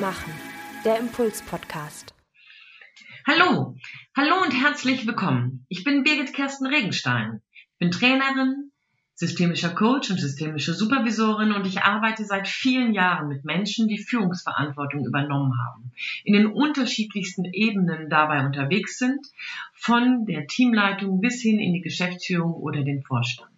Machen. Der Impuls-Podcast. Hallo, hallo und herzlich willkommen. Ich bin Birgit Kersten Regenstein, bin Trainerin, systemischer Coach und systemische Supervisorin und ich arbeite seit vielen Jahren mit Menschen, die Führungsverantwortung übernommen haben, in den unterschiedlichsten Ebenen dabei unterwegs sind, von der Teamleitung bis hin in die Geschäftsführung oder den Vorstand.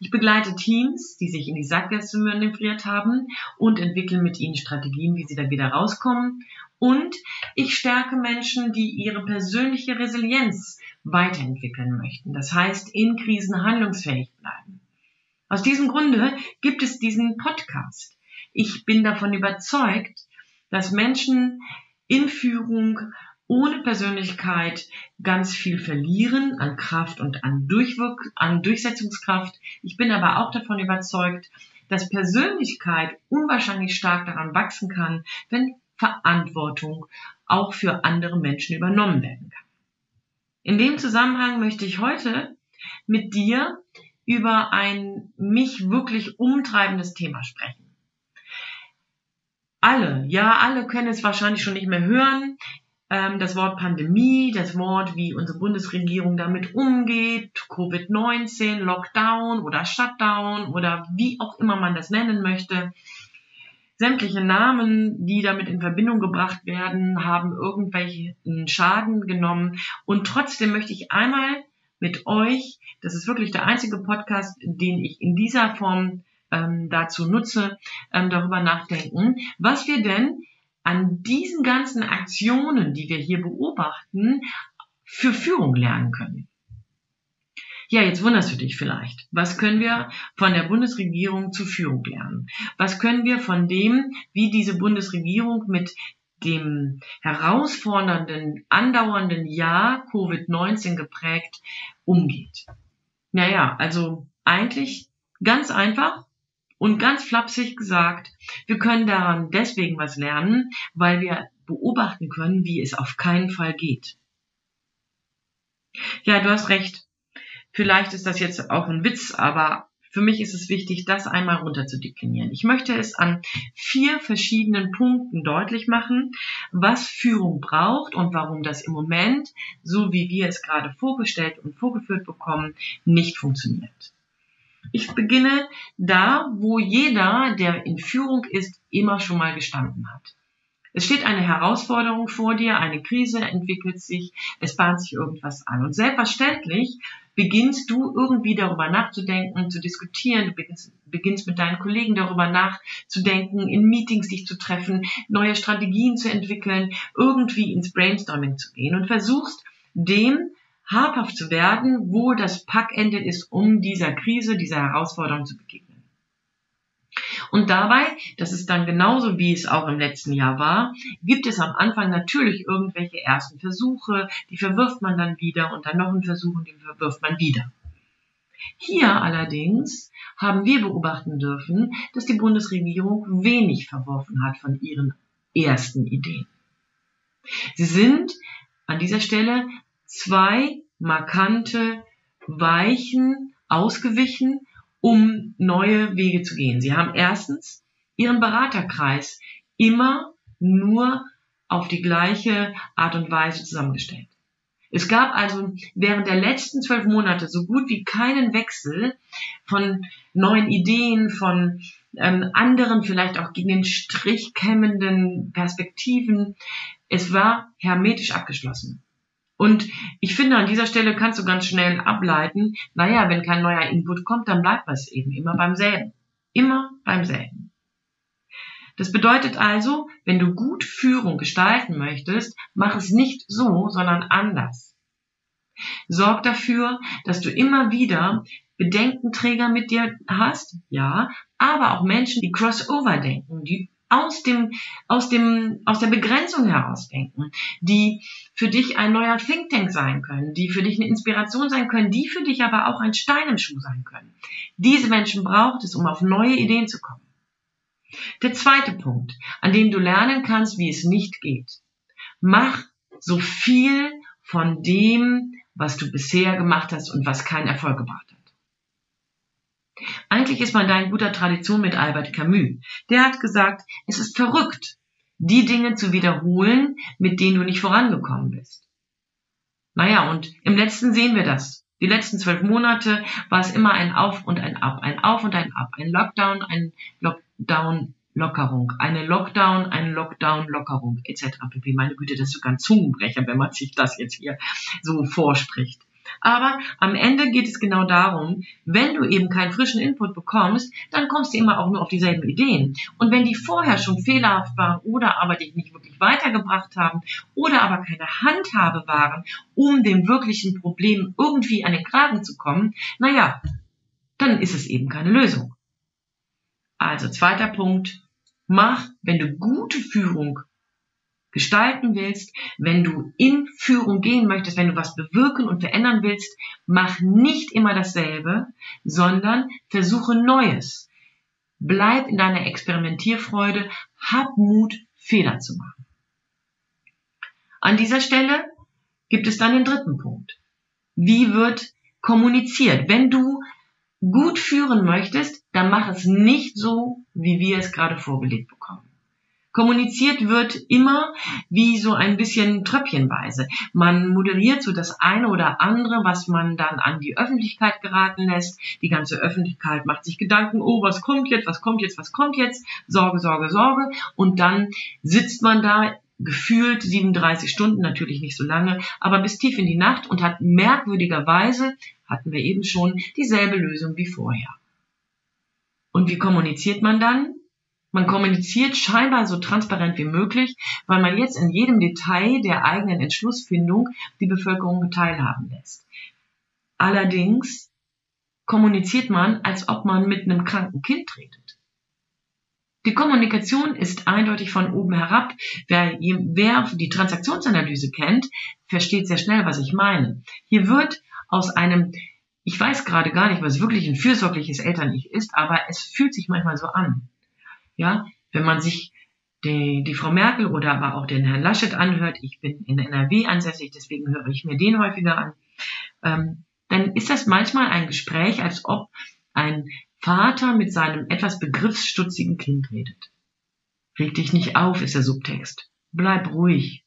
Ich begleite Teams, die sich in die Sackgasse manövriert haben und entwickle mit ihnen Strategien, wie sie da wieder rauskommen. Und ich stärke Menschen, die ihre persönliche Resilienz weiterentwickeln möchten. Das heißt, in Krisen handlungsfähig bleiben. Aus diesem Grunde gibt es diesen Podcast. Ich bin davon überzeugt, dass Menschen in Führung ohne Persönlichkeit ganz viel verlieren an Kraft und an, Durchwirk an Durchsetzungskraft. Ich bin aber auch davon überzeugt, dass Persönlichkeit unwahrscheinlich stark daran wachsen kann, wenn Verantwortung auch für andere Menschen übernommen werden kann. In dem Zusammenhang möchte ich heute mit dir über ein mich wirklich umtreibendes Thema sprechen. Alle, ja, alle können es wahrscheinlich schon nicht mehr hören das Wort Pandemie, das Wort, wie unsere Bundesregierung damit umgeht, Covid-19, Lockdown oder Shutdown oder wie auch immer man das nennen möchte. Sämtliche Namen, die damit in Verbindung gebracht werden, haben irgendwelchen Schaden genommen. Und trotzdem möchte ich einmal mit euch, das ist wirklich der einzige Podcast, den ich in dieser Form ähm, dazu nutze, ähm, darüber nachdenken, was wir denn an diesen ganzen Aktionen, die wir hier beobachten, für Führung lernen können. Ja, jetzt wunderst du dich vielleicht. Was können wir von der Bundesregierung zur Führung lernen? Was können wir von dem, wie diese Bundesregierung mit dem herausfordernden, andauernden Jahr Covid-19 geprägt umgeht? Naja, also eigentlich ganz einfach, und ganz flapsig gesagt, wir können daran deswegen was lernen, weil wir beobachten können, wie es auf keinen Fall geht. Ja, du hast recht. Vielleicht ist das jetzt auch ein Witz, aber für mich ist es wichtig, das einmal runter zu deklinieren. Ich möchte es an vier verschiedenen Punkten deutlich machen, was Führung braucht und warum das im Moment, so wie wir es gerade vorgestellt und vorgeführt bekommen, nicht funktioniert. Ich beginne da, wo jeder, der in Führung ist, immer schon mal gestanden hat. Es steht eine Herausforderung vor dir, eine Krise entwickelt sich, es bahnt sich irgendwas an. Und selbstverständlich beginnst du irgendwie darüber nachzudenken, zu diskutieren, du beginnst, beginnst mit deinen Kollegen darüber nachzudenken, in Meetings dich zu treffen, neue Strategien zu entwickeln, irgendwie ins Brainstorming zu gehen und versuchst dem habhaft zu werden, wo das Packende ist, um dieser Krise, dieser Herausforderung zu begegnen. Und dabei, das ist dann genauso wie es auch im letzten Jahr war, gibt es am Anfang natürlich irgendwelche ersten Versuche, die verwirft man dann wieder und dann noch einen Versuch und den verwirft man wieder. Hier allerdings haben wir beobachten dürfen, dass die Bundesregierung wenig verworfen hat von ihren ersten Ideen. Sie sind an dieser Stelle zwei markante Weichen ausgewichen, um neue Wege zu gehen. Sie haben erstens ihren Beraterkreis immer nur auf die gleiche Art und Weise zusammengestellt. Es gab also während der letzten zwölf Monate so gut wie keinen Wechsel von neuen Ideen, von ähm, anderen, vielleicht auch gegen den Strich kämmenden Perspektiven. Es war hermetisch abgeschlossen. Und ich finde, an dieser Stelle kannst du ganz schnell ableiten, naja, wenn kein neuer Input kommt, dann bleibt es eben immer beim selben. Immer beim selben. Das bedeutet also, wenn du gut Führung gestalten möchtest, mach es nicht so, sondern anders. Sorg dafür, dass du immer wieder Bedenkenträger mit dir hast, ja, aber auch Menschen, die Crossover denken, die aus dem, aus dem, aus der Begrenzung heraus denken, die für dich ein neuer Think Tank sein können, die für dich eine Inspiration sein können, die für dich aber auch ein Stein im Schuh sein können. Diese Menschen braucht es, um auf neue Ideen zu kommen. Der zweite Punkt, an dem du lernen kannst, wie es nicht geht. Mach so viel von dem, was du bisher gemacht hast und was keinen Erfolg gebracht hat. Eigentlich ist man da in guter Tradition mit Albert Camus. Der hat gesagt, es ist verrückt, die Dinge zu wiederholen, mit denen du nicht vorangekommen bist. Naja, und im letzten sehen wir das. Die letzten zwölf Monate war es immer ein Auf und ein Ab, ein Auf und ein Ab, ein Lockdown, ein Lockdown, Lockerung, eine Lockdown, eine Lockdown, Lockerung, etc. Meine Güte, das ist sogar ein Zungenbrecher, wenn man sich das jetzt hier so vorspricht. Aber am Ende geht es genau darum, wenn du eben keinen frischen Input bekommst, dann kommst du immer auch nur auf dieselben Ideen. Und wenn die vorher schon fehlerhaft waren oder aber dich nicht wirklich weitergebracht haben oder aber keine Handhabe waren, um dem wirklichen Problem irgendwie an den Kragen zu kommen, naja, dann ist es eben keine Lösung. Also zweiter Punkt, mach, wenn du gute Führung gestalten willst, wenn du in Führung gehen möchtest, wenn du was bewirken und verändern willst, mach nicht immer dasselbe, sondern versuche Neues. Bleib in deiner Experimentierfreude, hab Mut, Fehler zu machen. An dieser Stelle gibt es dann den dritten Punkt. Wie wird kommuniziert? Wenn du gut führen möchtest, dann mach es nicht so, wie wir es gerade vorgelegt bekommen. Kommuniziert wird immer wie so ein bisschen tröpfchenweise. Man moderiert so das eine oder andere, was man dann an die Öffentlichkeit geraten lässt. Die ganze Öffentlichkeit macht sich Gedanken, oh, was kommt jetzt, was kommt jetzt, was kommt jetzt, Sorge, Sorge, Sorge. Und dann sitzt man da gefühlt 37 Stunden, natürlich nicht so lange, aber bis tief in die Nacht und hat merkwürdigerweise, hatten wir eben schon, dieselbe Lösung wie vorher. Und wie kommuniziert man dann? Man kommuniziert scheinbar so transparent wie möglich, weil man jetzt in jedem Detail der eigenen Entschlussfindung die Bevölkerung teilhaben lässt. Allerdings kommuniziert man, als ob man mit einem kranken Kind redet. Die Kommunikation ist eindeutig von oben herab. Wer, wer die Transaktionsanalyse kennt, versteht sehr schnell, was ich meine. Hier wird aus einem, ich weiß gerade gar nicht, was wirklich ein fürsorgliches Eltern-Ich ist, aber es fühlt sich manchmal so an. Ja, wenn man sich die, die Frau Merkel oder aber auch den Herrn Laschet anhört, ich bin in NRW ansässig, deswegen höre ich mir den häufiger an, ähm, dann ist das manchmal ein Gespräch, als ob ein Vater mit seinem etwas begriffsstutzigen Kind redet. Reg dich nicht auf, ist der Subtext. Bleib ruhig.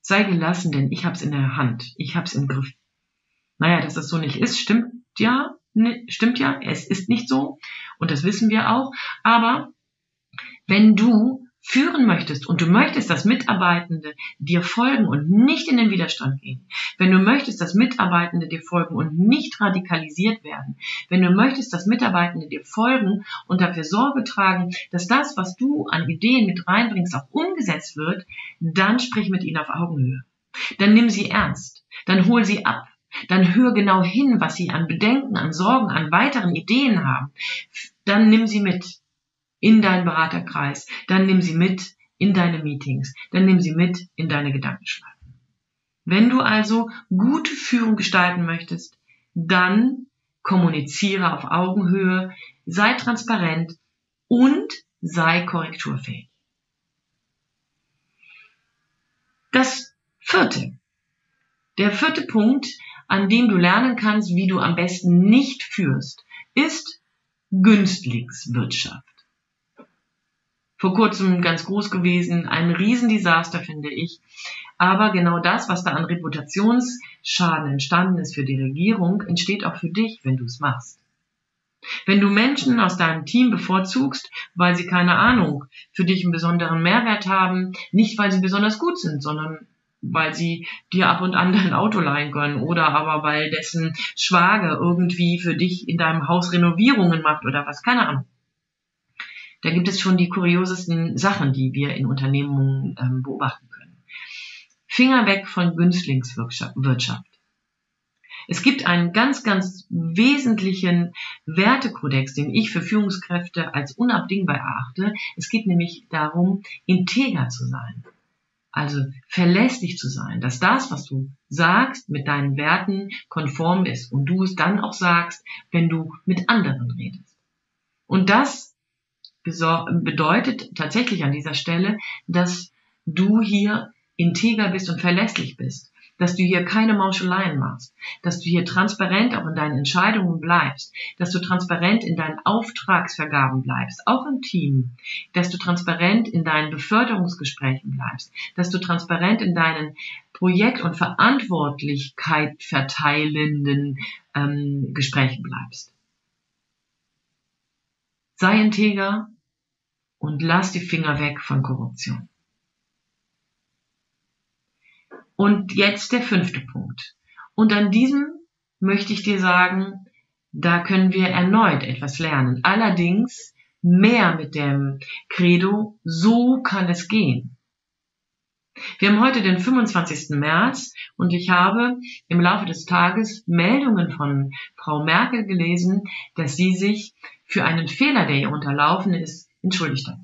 Sei gelassen, denn ich hab's in der Hand. Ich hab's im Griff. Naja, dass das so nicht ist, stimmt ja, ne, stimmt ja, es ist nicht so. Und das wissen wir auch. Aber wenn du führen möchtest und du möchtest, dass Mitarbeitende dir folgen und nicht in den Widerstand gehen, wenn du möchtest, dass Mitarbeitende dir folgen und nicht radikalisiert werden, wenn du möchtest, dass Mitarbeitende dir folgen und dafür Sorge tragen, dass das, was du an Ideen mit reinbringst, auch umgesetzt wird, dann sprich mit ihnen auf Augenhöhe. Dann nimm sie ernst. Dann hol sie ab. Dann hör genau hin, was sie an Bedenken, an Sorgen, an weiteren Ideen haben. Dann nimm sie mit in deinen Beraterkreis, dann nimm sie mit in deine Meetings, dann nimm sie mit in deine Gedankenschleifen. Wenn du also gute Führung gestalten möchtest, dann kommuniziere auf Augenhöhe, sei transparent und sei korrekturfähig. Das vierte. Der vierte Punkt, an dem du lernen kannst, wie du am besten nicht führst, ist Günstlingswirtschaft vor kurzem ganz groß gewesen. Ein Riesendesaster, finde ich. Aber genau das, was da an Reputationsschaden entstanden ist für die Regierung, entsteht auch für dich, wenn du es machst. Wenn du Menschen aus deinem Team bevorzugst, weil sie keine Ahnung für dich einen besonderen Mehrwert haben, nicht weil sie besonders gut sind, sondern weil sie dir ab und an dein Auto leihen können oder aber weil dessen Schwager irgendwie für dich in deinem Haus Renovierungen macht oder was, keine Ahnung da gibt es schon die kuriosesten Sachen, die wir in Unternehmungen ähm, beobachten können. Finger weg von Günstlingswirtschaft. Es gibt einen ganz, ganz wesentlichen Wertekodex, den ich für Führungskräfte als unabdingbar erachte. Es geht nämlich darum, integer zu sein. Also verlässlich zu sein, dass das, was du sagst, mit deinen Werten konform ist und du es dann auch sagst, wenn du mit anderen redest. Und das bedeutet tatsächlich an dieser Stelle, dass du hier integer bist und verlässlich bist. dass du hier keine Mauscheleien machst, dass du hier transparent auch in deinen Entscheidungen bleibst, dass du transparent in deinen Auftragsvergaben bleibst, auch im Team, dass du transparent in deinen Beförderungsgesprächen bleibst, dass du transparent in deinen Projekt- und Verantwortlichkeit verteilenden ähm, Gesprächen bleibst. Sei integer und lass die Finger weg von Korruption. Und jetzt der fünfte Punkt. Und an diesem möchte ich dir sagen, da können wir erneut etwas lernen. Allerdings mehr mit dem Credo, so kann es gehen. Wir haben heute den 25. März und ich habe im Laufe des Tages Meldungen von Frau Merkel gelesen, dass sie sich für einen Fehler, der ihr unterlaufen ist, entschuldigt hat.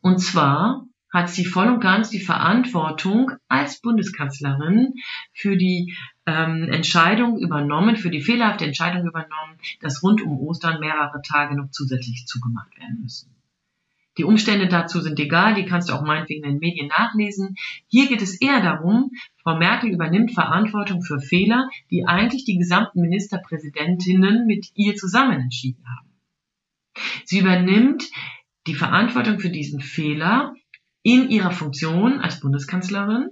Und zwar hat sie voll und ganz die Verantwortung als Bundeskanzlerin für die ähm, Entscheidung übernommen, für die fehlerhafte Entscheidung übernommen, dass rund um Ostern mehrere Tage noch zusätzlich zugemacht werden müssen. Die Umstände dazu sind egal, die kannst du auch meinetwegen in den Medien nachlesen. Hier geht es eher darum, Frau Merkel übernimmt Verantwortung für Fehler, die eigentlich die gesamten Ministerpräsidentinnen mit ihr zusammen entschieden haben. Sie übernimmt die Verantwortung für diesen Fehler in ihrer Funktion als Bundeskanzlerin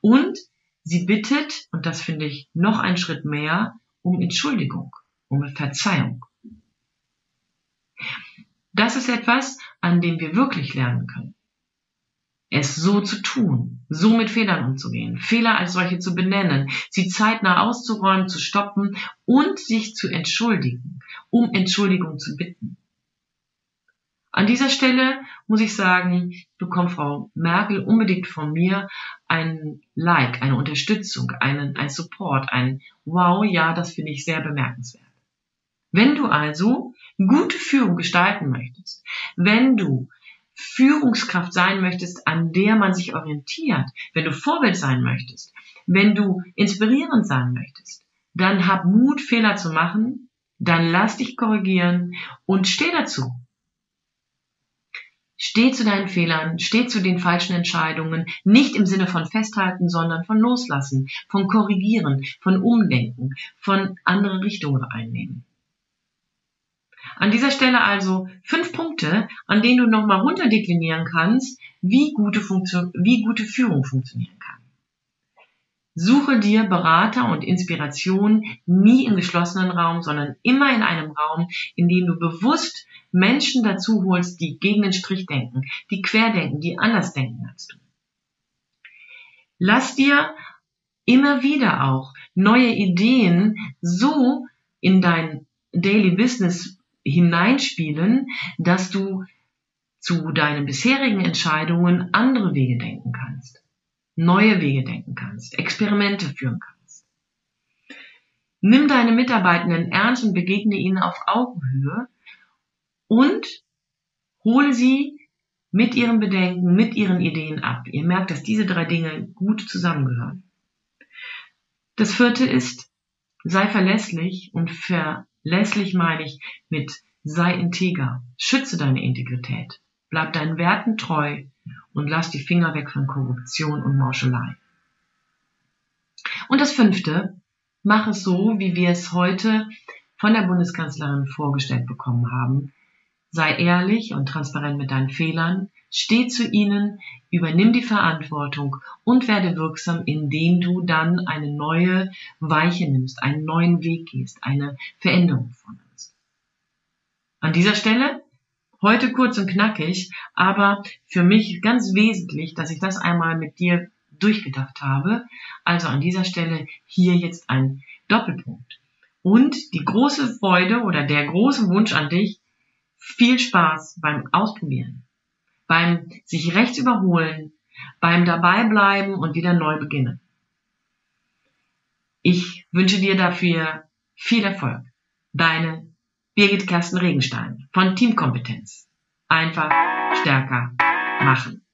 und sie bittet, und das finde ich noch einen Schritt mehr, um Entschuldigung, um Verzeihung. Das ist etwas, an dem wir wirklich lernen können. Es so zu tun, so mit Fehlern umzugehen, Fehler als solche zu benennen, sie zeitnah auszuräumen, zu stoppen und sich zu entschuldigen, um Entschuldigung zu bitten. An dieser Stelle muss ich sagen, bekommt Frau Merkel unbedingt von mir ein Like, eine Unterstützung, einen, ein Support, ein Wow, ja, das finde ich sehr bemerkenswert. Wenn du also gute Führung gestalten möchtest, wenn du Führungskraft sein möchtest, an der man sich orientiert, wenn du Vorbild sein möchtest, wenn du inspirierend sein möchtest, dann hab Mut, Fehler zu machen, dann lass dich korrigieren und steh dazu. Steh zu deinen Fehlern, steh zu den falschen Entscheidungen, nicht im Sinne von festhalten, sondern von loslassen, von korrigieren, von umdenken, von andere Richtungen einnehmen. An dieser Stelle also fünf Punkte, an denen du nochmal runterdeklinieren kannst, wie gute, Funktion, wie gute Führung funktionieren kann. Suche dir Berater und Inspiration nie im geschlossenen Raum, sondern immer in einem Raum, in dem du bewusst Menschen dazu holst, die gegen den Strich denken, die querdenken, die anders denken als du. Lass dir immer wieder auch neue Ideen so in dein Daily Business hineinspielen, dass du zu deinen bisherigen Entscheidungen andere Wege denken kannst neue Wege denken kannst, Experimente führen kannst. Nimm deine Mitarbeitenden ernst und begegne ihnen auf Augenhöhe und hole sie mit ihren Bedenken, mit ihren Ideen ab. Ihr merkt, dass diese drei Dinge gut zusammengehören. Das vierte ist, sei verlässlich und verlässlich meine ich mit sei integer. Schütze deine Integrität. Bleib deinen Werten treu und lass die Finger weg von Korruption und Mauschelei. Und das fünfte, mach es so, wie wir es heute von der Bundeskanzlerin vorgestellt bekommen haben. Sei ehrlich und transparent mit deinen Fehlern, steh zu ihnen, übernimm die Verantwortung und werde wirksam, indem du dann eine neue Weiche nimmst, einen neuen Weg gehst, eine Veränderung vornimmst. An dieser Stelle Heute kurz und knackig, aber für mich ganz wesentlich, dass ich das einmal mit dir durchgedacht habe. Also an dieser Stelle hier jetzt ein Doppelpunkt. Und die große Freude oder der große Wunsch an dich, viel Spaß beim Ausprobieren, beim sich rechts überholen, beim dabei bleiben und wieder neu beginnen. Ich wünsche dir dafür viel Erfolg. Deine Birgit Kersten Regenstein von Teamkompetenz. Einfach stärker machen.